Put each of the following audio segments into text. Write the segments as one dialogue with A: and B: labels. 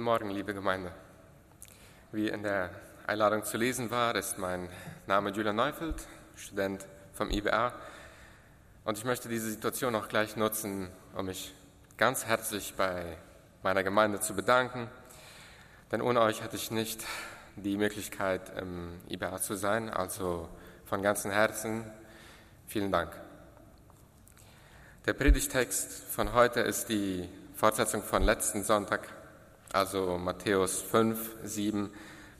A: Guten Morgen, liebe Gemeinde. Wie in der Einladung zu lesen war, ist mein Name Julian Neufeld, Student vom IBA. Und ich möchte diese Situation auch gleich nutzen, um mich ganz herzlich bei meiner Gemeinde zu bedanken. Denn ohne euch hätte ich nicht die Möglichkeit, im IBA zu sein. Also von ganzem Herzen vielen Dank. Der Predigtext von heute ist die Fortsetzung von letzten Sonntag, also Matthäus 5, 7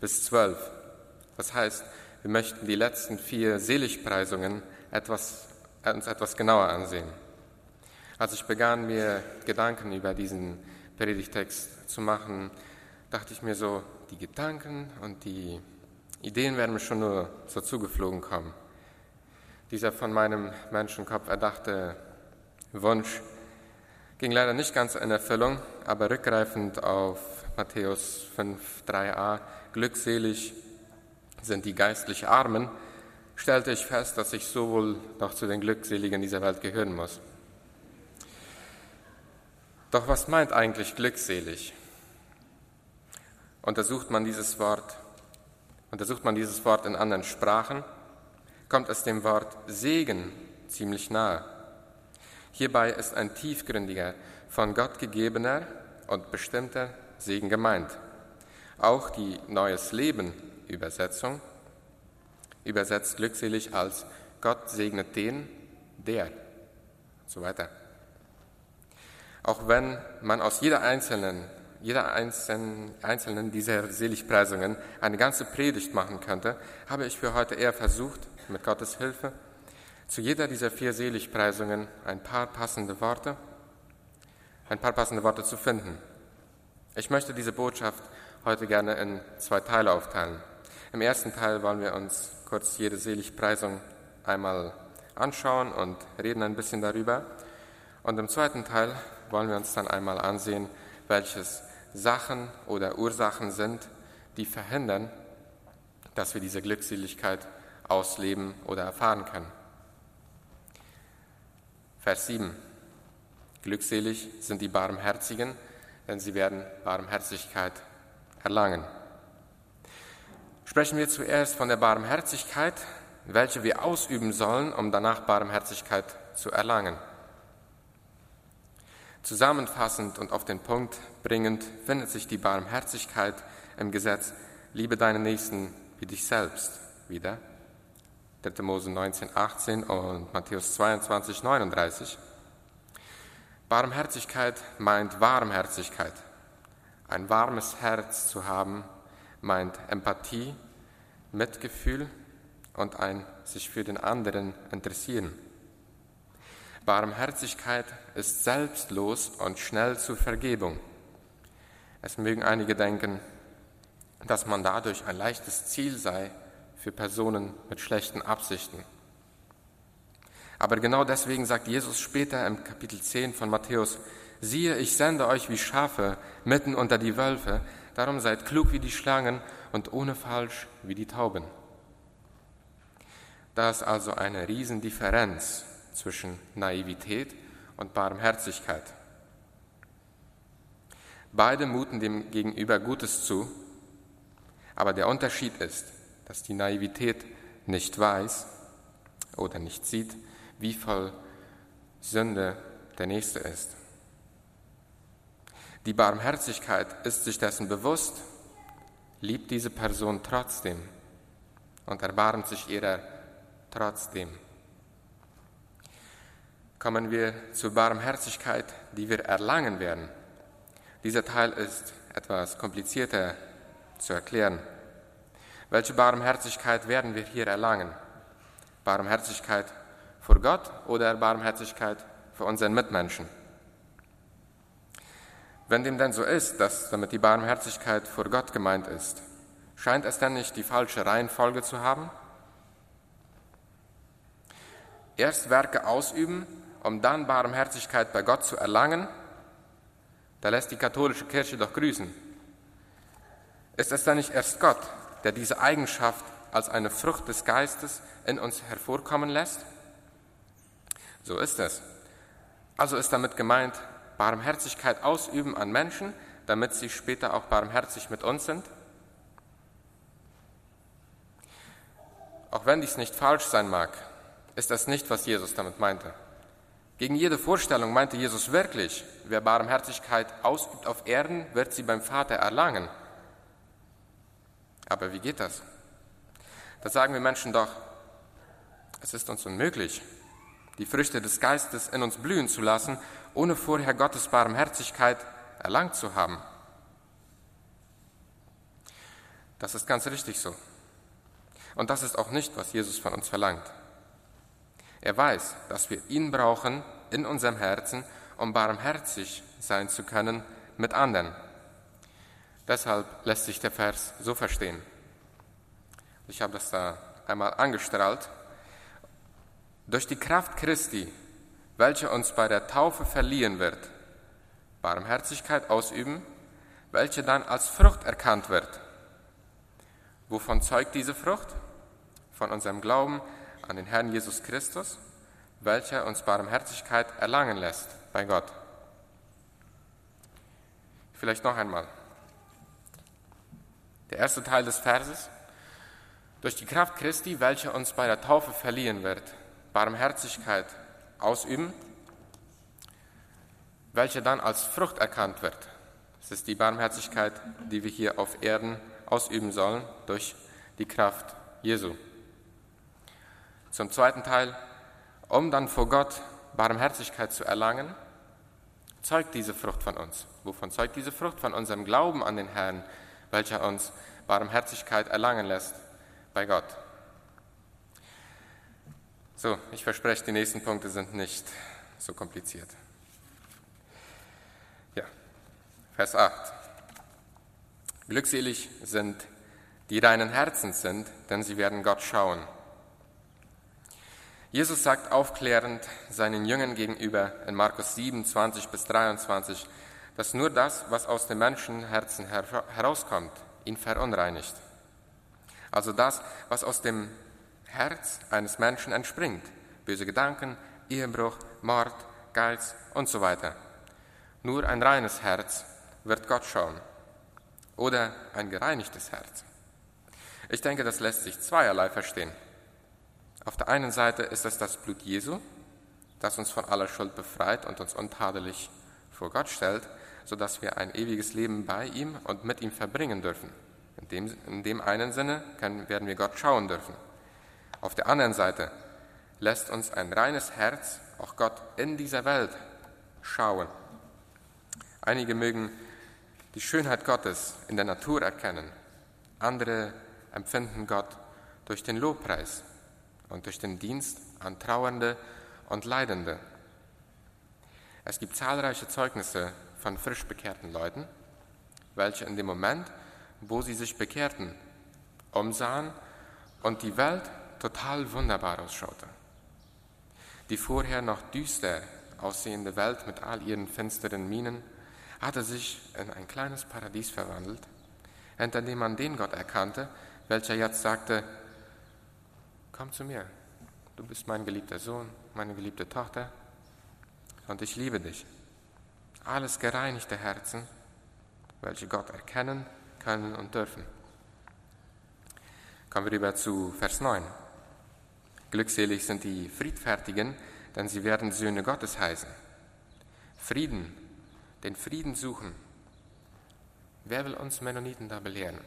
A: bis 12. Das heißt, wir möchten die letzten vier Seligpreisungen etwas, uns etwas genauer ansehen. Als ich begann, mir Gedanken über diesen Predigtext zu machen, dachte ich mir so, die Gedanken und die Ideen werden mir schon nur so zugeflogen kommen. Dieser von meinem Menschenkopf erdachte Wunsch ging leider nicht ganz in Erfüllung, aber rückgreifend auf Matthäus 5, 3a, glückselig sind die geistlich Armen, stellte ich fest, dass ich sowohl noch zu den Glückseligen dieser Welt gehören muss. Doch was meint eigentlich glückselig? Untersucht man dieses Wort, untersucht man dieses Wort in anderen Sprachen, kommt es dem Wort Segen ziemlich nahe. Hierbei ist ein tiefgründiger, von Gott gegebener und bestimmter Segen gemeint. Auch die Neues Leben Übersetzung übersetzt glückselig als Gott segnet den, der und so weiter. Auch wenn man aus jeder einzelnen, jeder einzelnen, einzelnen dieser Seligpreisungen eine ganze Predigt machen könnte, habe ich für heute eher versucht, mit Gottes Hilfe, zu jeder dieser vier Seligpreisungen ein paar passende Worte, ein paar passende Worte zu finden. Ich möchte diese Botschaft heute gerne in zwei Teile aufteilen. Im ersten Teil wollen wir uns kurz jede Seligpreisung einmal anschauen und reden ein bisschen darüber. Und im zweiten Teil wollen wir uns dann einmal ansehen, welches Sachen oder Ursachen sind, die verhindern, dass wir diese Glückseligkeit ausleben oder erfahren können. Vers 7. Glückselig sind die Barmherzigen, denn sie werden Barmherzigkeit erlangen. Sprechen wir zuerst von der Barmherzigkeit, welche wir ausüben sollen, um danach Barmherzigkeit zu erlangen. Zusammenfassend und auf den Punkt bringend findet sich die Barmherzigkeit im Gesetz Liebe deinen Nächsten wie dich selbst wieder. 3. Mose 19, 18 und Matthäus 22, 39. Barmherzigkeit meint Warmherzigkeit. Ein warmes Herz zu haben meint Empathie, Mitgefühl und ein sich für den anderen interessieren. Barmherzigkeit ist selbstlos und schnell zur Vergebung. Es mögen einige denken, dass man dadurch ein leichtes Ziel sei, für Personen mit schlechten Absichten. Aber genau deswegen sagt Jesus später im Kapitel 10 von Matthäus, siehe, ich sende euch wie Schafe mitten unter die Wölfe, darum seid klug wie die Schlangen und ohne Falsch wie die Tauben. Da ist also eine Riesendifferenz zwischen Naivität und Barmherzigkeit. Beide muten dem Gegenüber Gutes zu, aber der Unterschied ist, dass die Naivität nicht weiß oder nicht sieht, wie voll Sünde der Nächste ist. Die Barmherzigkeit ist sich dessen bewusst, liebt diese Person trotzdem und erbarmt sich ihrer trotzdem. Kommen wir zur Barmherzigkeit, die wir erlangen werden. Dieser Teil ist etwas komplizierter zu erklären. Welche Barmherzigkeit werden wir hier erlangen? Barmherzigkeit vor Gott oder Barmherzigkeit für unseren Mitmenschen? Wenn dem denn so ist, dass damit die Barmherzigkeit vor Gott gemeint ist, scheint es denn nicht die falsche Reihenfolge zu haben? Erst Werke ausüben, um dann Barmherzigkeit bei Gott zu erlangen, da lässt die katholische Kirche doch grüßen. Ist es dann nicht erst Gott, der diese Eigenschaft als eine Frucht des Geistes in uns hervorkommen lässt? So ist es. Also ist damit gemeint, Barmherzigkeit ausüben an Menschen, damit sie später auch barmherzig mit uns sind? Auch wenn dies nicht falsch sein mag, ist das nicht, was Jesus damit meinte. Gegen jede Vorstellung meinte Jesus wirklich, wer Barmherzigkeit ausübt auf Erden, wird sie beim Vater erlangen. Aber wie geht das? Da sagen wir Menschen doch, es ist uns unmöglich, die Früchte des Geistes in uns blühen zu lassen, ohne vorher Gottes Barmherzigkeit erlangt zu haben. Das ist ganz richtig so. Und das ist auch nicht, was Jesus von uns verlangt. Er weiß, dass wir ihn brauchen in unserem Herzen, um barmherzig sein zu können mit anderen. Deshalb lässt sich der Vers so verstehen. Ich habe das da einmal angestrahlt. Durch die Kraft Christi, welche uns bei der Taufe verliehen wird, Barmherzigkeit ausüben, welche dann als Frucht erkannt wird. Wovon zeugt diese Frucht? Von unserem Glauben an den Herrn Jesus Christus, welcher uns Barmherzigkeit erlangen lässt bei Gott. Vielleicht noch einmal. Der erste Teil des Verses. Durch die Kraft Christi, welche uns bei der Taufe verliehen wird, Barmherzigkeit ausüben, welche dann als Frucht erkannt wird. Es ist die Barmherzigkeit, die wir hier auf Erden ausüben sollen durch die Kraft Jesu. Zum zweiten Teil, um dann vor Gott Barmherzigkeit zu erlangen, zeugt diese Frucht von uns. Wovon zeugt diese Frucht? Von unserem Glauben an den Herrn, welcher uns Barmherzigkeit erlangen lässt bei Gott. So, ich verspreche, die nächsten Punkte sind nicht so kompliziert. Ja, Vers 8. Glückselig sind, die reinen Herzens sind, denn sie werden Gott schauen. Jesus sagt aufklärend seinen Jüngern gegenüber in Markus 7, 20 bis 23, dass nur das, was aus dem Menschenherzen herauskommt, ihn verunreinigt. Also das, was aus dem Herz eines Menschen entspringt. Böse Gedanken, Ehebruch, Mord, Geiz und so weiter. Nur ein reines Herz wird Gott schauen. Oder ein gereinigtes Herz. Ich denke, das lässt sich zweierlei verstehen. Auf der einen Seite ist es das Blut Jesu, das uns von aller Schuld befreit und uns untadelig vor Gott stellt, sodass wir ein ewiges Leben bei ihm und mit ihm verbringen dürfen. In dem, in dem einen Sinne können, werden wir Gott schauen dürfen. Auf der anderen Seite lässt uns ein reines Herz auch Gott in dieser Welt schauen. Einige mögen die Schönheit Gottes in der Natur erkennen, andere empfinden Gott durch den Lobpreis und durch den Dienst an Trauernde und Leidende. Es gibt zahlreiche Zeugnisse von frisch bekehrten Leuten, welche in dem Moment, wo sie sich bekehrten, umsahen und die Welt total wunderbar ausschaute. Die vorher noch düster aussehende Welt mit all ihren finsteren Minen hatte sich in ein kleines Paradies verwandelt, hinter dem man den Gott erkannte, welcher jetzt sagte, komm zu mir, du bist mein geliebter Sohn, meine geliebte Tochter und ich liebe dich. Alles gereinigte Herzen, welche Gott erkennen können und dürfen. Kommen wir rüber zu Vers 9. Glückselig sind die Friedfertigen, denn sie werden Söhne Gottes heißen. Frieden, den Frieden suchen. Wer will uns Mennoniten da belehren?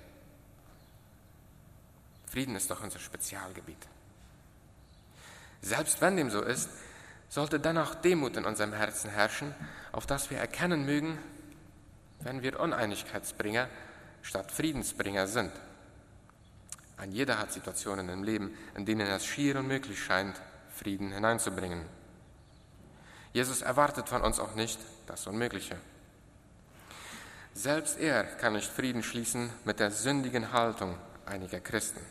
A: Frieden ist doch unser Spezialgebiet. Selbst wenn dem so ist, sollte dennoch Demut in unserem Herzen herrschen, auf das wir erkennen mögen, wenn wir Uneinigkeitsbringer statt Friedensbringer sind. Ein jeder hat Situationen im Leben, in denen es schier unmöglich scheint, Frieden hineinzubringen. Jesus erwartet von uns auch nicht das Unmögliche. Selbst er kann nicht Frieden schließen mit der sündigen Haltung einiger Christen.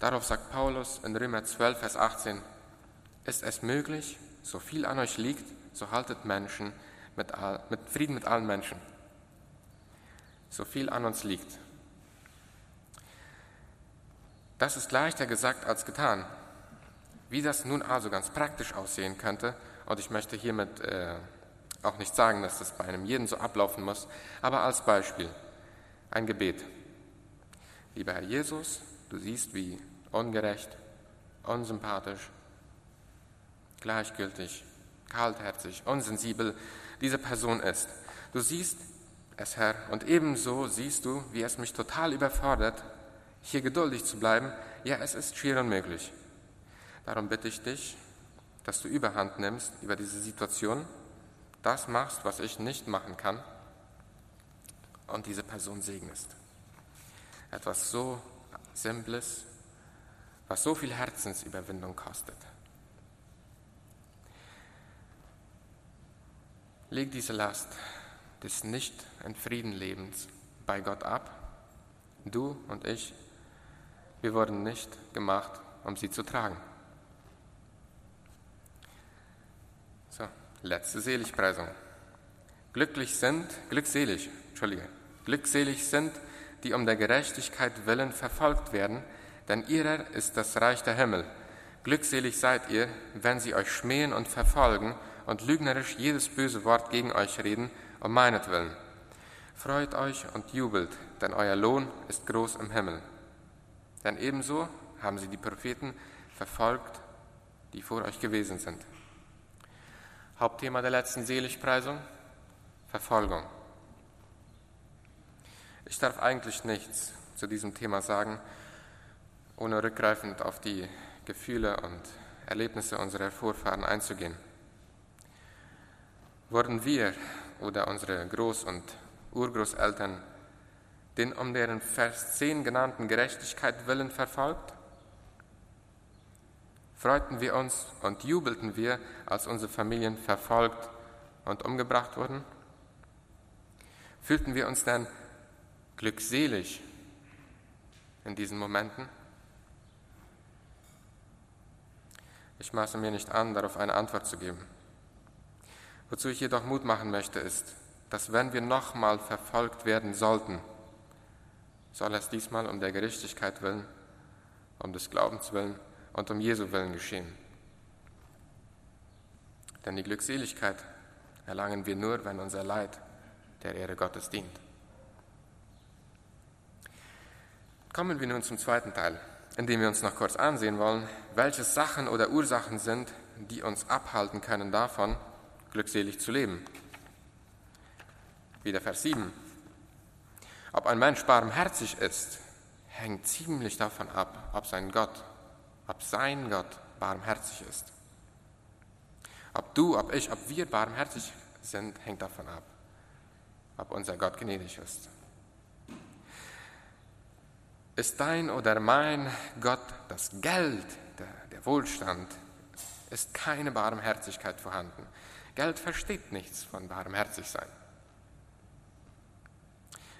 A: Darauf sagt Paulus in Römer 12, Vers 18, ist es möglich, so viel an euch liegt, so haltet Menschen mit, all, mit Frieden mit allen Menschen. So viel an uns liegt, das ist leichter gesagt als getan. Wie das nun also ganz praktisch aussehen könnte, und ich möchte hiermit äh, auch nicht sagen, dass das bei einem jeden so ablaufen muss, aber als Beispiel ein Gebet. Lieber Herr Jesus, du siehst, wie ungerecht, unsympathisch, gleichgültig, kaltherzig, unsensibel diese Person ist. Du siehst es, Herr, und ebenso siehst du, wie es mich total überfordert, hier geduldig zu bleiben. Ja, es ist schier unmöglich. Darum bitte ich dich, dass du Überhand nimmst über diese Situation, das machst, was ich nicht machen kann und diese Person segnest. Etwas so Simples, was so viel Herzensüberwindung kostet. Leg diese Last des nicht in Frieden Lebens bei Gott ab. Du und ich, wir wurden nicht gemacht, um sie zu tragen. So, letzte Seligpreisung. Glücklich sind, glückselig, Entschuldige, glückselig sind, die um der Gerechtigkeit willen verfolgt werden, denn ihrer ist das Reich der Himmel. Glückselig seid ihr, wenn sie euch schmähen und verfolgen und lügnerisch jedes böse Wort gegen euch reden, um meinetwillen. Freut euch und jubelt, denn euer Lohn ist groß im Himmel. Denn ebenso haben sie die Propheten verfolgt, die vor euch gewesen sind. Hauptthema der letzten Seligpreisung, Verfolgung. Ich darf eigentlich nichts zu diesem Thema sagen, ohne rückgreifend auf die Gefühle und Erlebnisse unserer Vorfahren einzugehen. Wurden wir oder unsere Groß- und Urgroßeltern den um deren Vers 10 genannten Gerechtigkeit willen verfolgt? Freuten wir uns und jubelten wir, als unsere Familien verfolgt und umgebracht wurden? Fühlten wir uns dann glückselig in diesen Momenten? Ich maße mir nicht an, darauf eine Antwort zu geben. Wozu ich jedoch Mut machen möchte, ist, dass wenn wir nochmal verfolgt werden sollten, soll es diesmal um der Gerechtigkeit willen, um des Glaubens willen und um Jesu willen geschehen. Denn die Glückseligkeit erlangen wir nur, wenn unser Leid der Ehre Gottes dient. Kommen wir nun zum zweiten Teil, in dem wir uns noch kurz ansehen wollen, welche Sachen oder Ursachen sind, die uns abhalten können davon, glückselig zu leben. Wieder Vers 7. Ob ein Mensch barmherzig ist, hängt ziemlich davon ab, ob sein Gott, ob sein Gott barmherzig ist. Ob du, ob ich, ob wir barmherzig sind, hängt davon ab, ob unser Gott gnädig ist. Ist dein oder mein Gott das Geld, der, der Wohlstand, ist keine Barmherzigkeit vorhanden. Geld versteht nichts von barmherzig sein.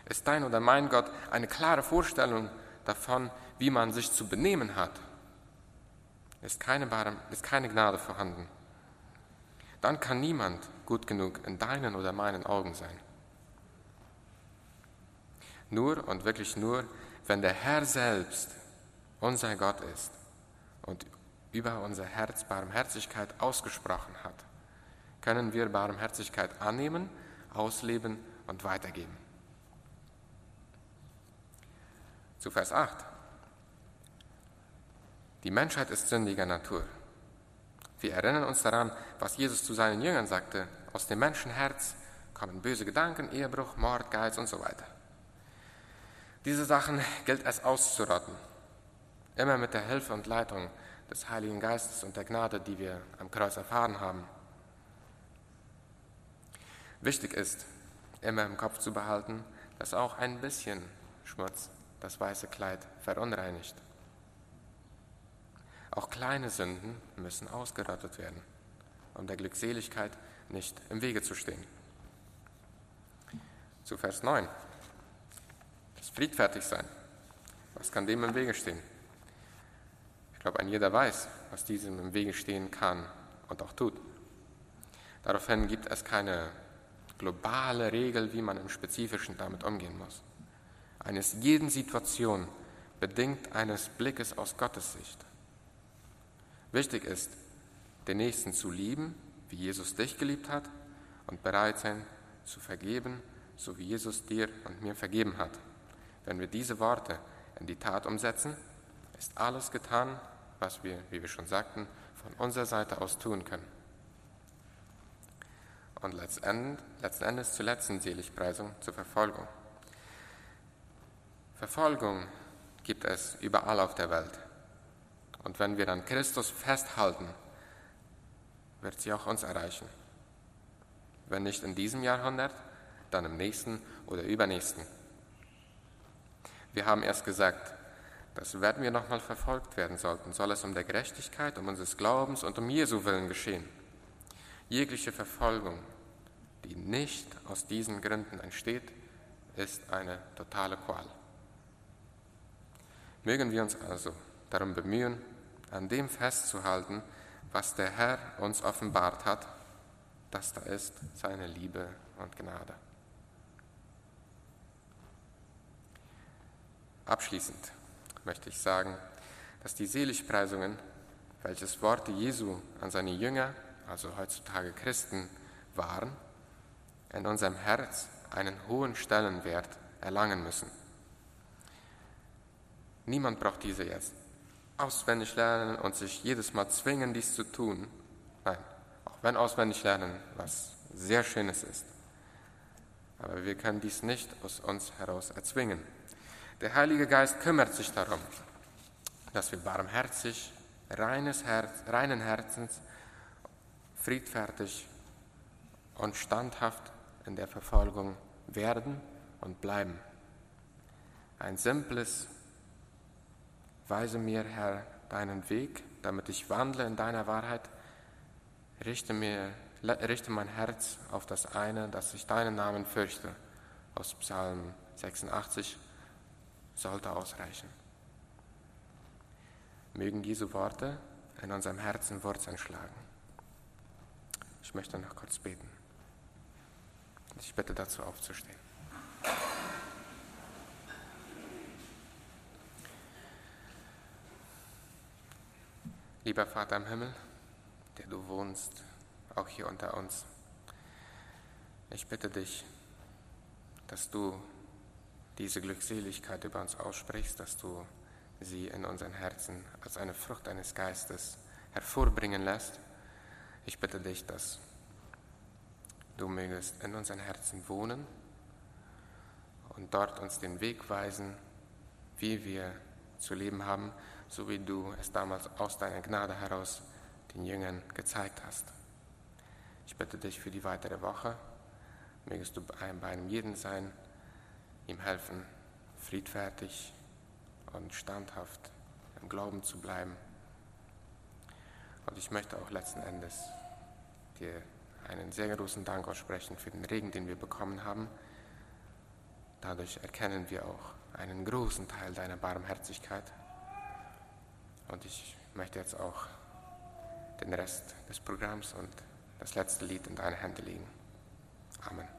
A: Ist dein oder mein Gott eine klare Vorstellung davon, wie man sich zu benehmen hat? Ist keine, Barm, ist keine Gnade vorhanden? Dann kann niemand gut genug in deinen oder meinen Augen sein. Nur und wirklich nur, wenn der Herr selbst unser Gott ist und über unser Herz Barmherzigkeit ausgesprochen hat können wir Barmherzigkeit annehmen, ausleben und weitergeben. Zu Vers 8. Die Menschheit ist sündiger Natur. Wir erinnern uns daran, was Jesus zu seinen Jüngern sagte. Aus dem Menschenherz kommen böse Gedanken, Ehebruch, Mord, Geiz und so weiter. Diese Sachen gilt es auszurotten. Immer mit der Hilfe und Leitung des Heiligen Geistes und der Gnade, die wir am Kreuz erfahren haben. Wichtig ist, immer im Kopf zu behalten, dass auch ein bisschen Schmutz das weiße Kleid verunreinigt. Auch kleine Sünden müssen ausgerottet werden, um der Glückseligkeit nicht im Wege zu stehen. Zu Vers 9. Das Friedfertigsein. Was kann dem im Wege stehen? Ich glaube, ein jeder weiß, was diesem im Wege stehen kann und auch tut. Daraufhin gibt es keine globale Regel, wie man im Spezifischen damit umgehen muss. Eines jeden Situation bedingt eines Blickes aus Gottes Sicht. Wichtig ist, den Nächsten zu lieben, wie Jesus dich geliebt hat, und bereit sein zu vergeben, so wie Jesus dir und mir vergeben hat. Wenn wir diese Worte in die Tat umsetzen, ist alles getan, was wir, wie wir schon sagten, von unserer Seite aus tun können. Und letzten Endes zur letzten Seligpreisung, zur Verfolgung. Verfolgung gibt es überall auf der Welt. Und wenn wir an Christus festhalten, wird sie auch uns erreichen. Wenn nicht in diesem Jahrhundert, dann im nächsten oder übernächsten. Wir haben erst gesagt, dass wenn wir nochmal verfolgt werden sollten, soll es um der Gerechtigkeit, um unseres Glaubens und um Jesu willen geschehen. Jegliche Verfolgung, die nicht aus diesen Gründen entsteht, ist eine totale Qual. Mögen wir uns also darum bemühen, an dem festzuhalten, was der Herr uns offenbart hat, das da ist seine Liebe und Gnade. Abschließend möchte ich sagen, dass die Seligpreisungen, welches Worte Jesu an seine Jünger, also heutzutage Christen, waren, in unserem Herz einen hohen Stellenwert erlangen müssen. Niemand braucht diese jetzt auswendig lernen und sich jedes Mal zwingen, dies zu tun. Nein, auch wenn auswendig lernen was sehr Schönes ist. Aber wir können dies nicht aus uns heraus erzwingen. Der Heilige Geist kümmert sich darum, dass wir barmherzig, reines Herz, reinen Herzens, friedfertig und standhaft in der Verfolgung werden und bleiben. Ein simples, weise mir, Herr, deinen Weg, damit ich wandle in deiner Wahrheit, richte, mir, richte mein Herz auf das eine, dass ich deinen Namen fürchte, aus Psalm 86 sollte ausreichen. Mögen diese Worte in unserem Herzen Wurzeln schlagen. Ich möchte noch kurz beten. Ich bitte dazu aufzustehen. Lieber Vater im Himmel, der du wohnst, auch hier unter uns, ich bitte dich, dass du diese Glückseligkeit über uns aussprichst, dass du sie in unseren Herzen als eine Frucht deines Geistes hervorbringen lässt. Ich bitte dich, dass du mögest in unseren Herzen wohnen und dort uns den Weg weisen, wie wir zu leben haben, so wie du es damals aus deiner Gnade heraus den Jüngern gezeigt hast. Ich bitte dich für die weitere Woche, mögest du bei einem jeden sein, ihm helfen, friedfertig und standhaft im Glauben zu bleiben. Und ich möchte auch letzten Endes dir einen sehr großen Dank aussprechen für den Regen, den wir bekommen haben. Dadurch erkennen wir auch einen großen Teil deiner Barmherzigkeit. Und ich möchte jetzt auch den Rest des Programms und das letzte Lied in deine Hände legen. Amen.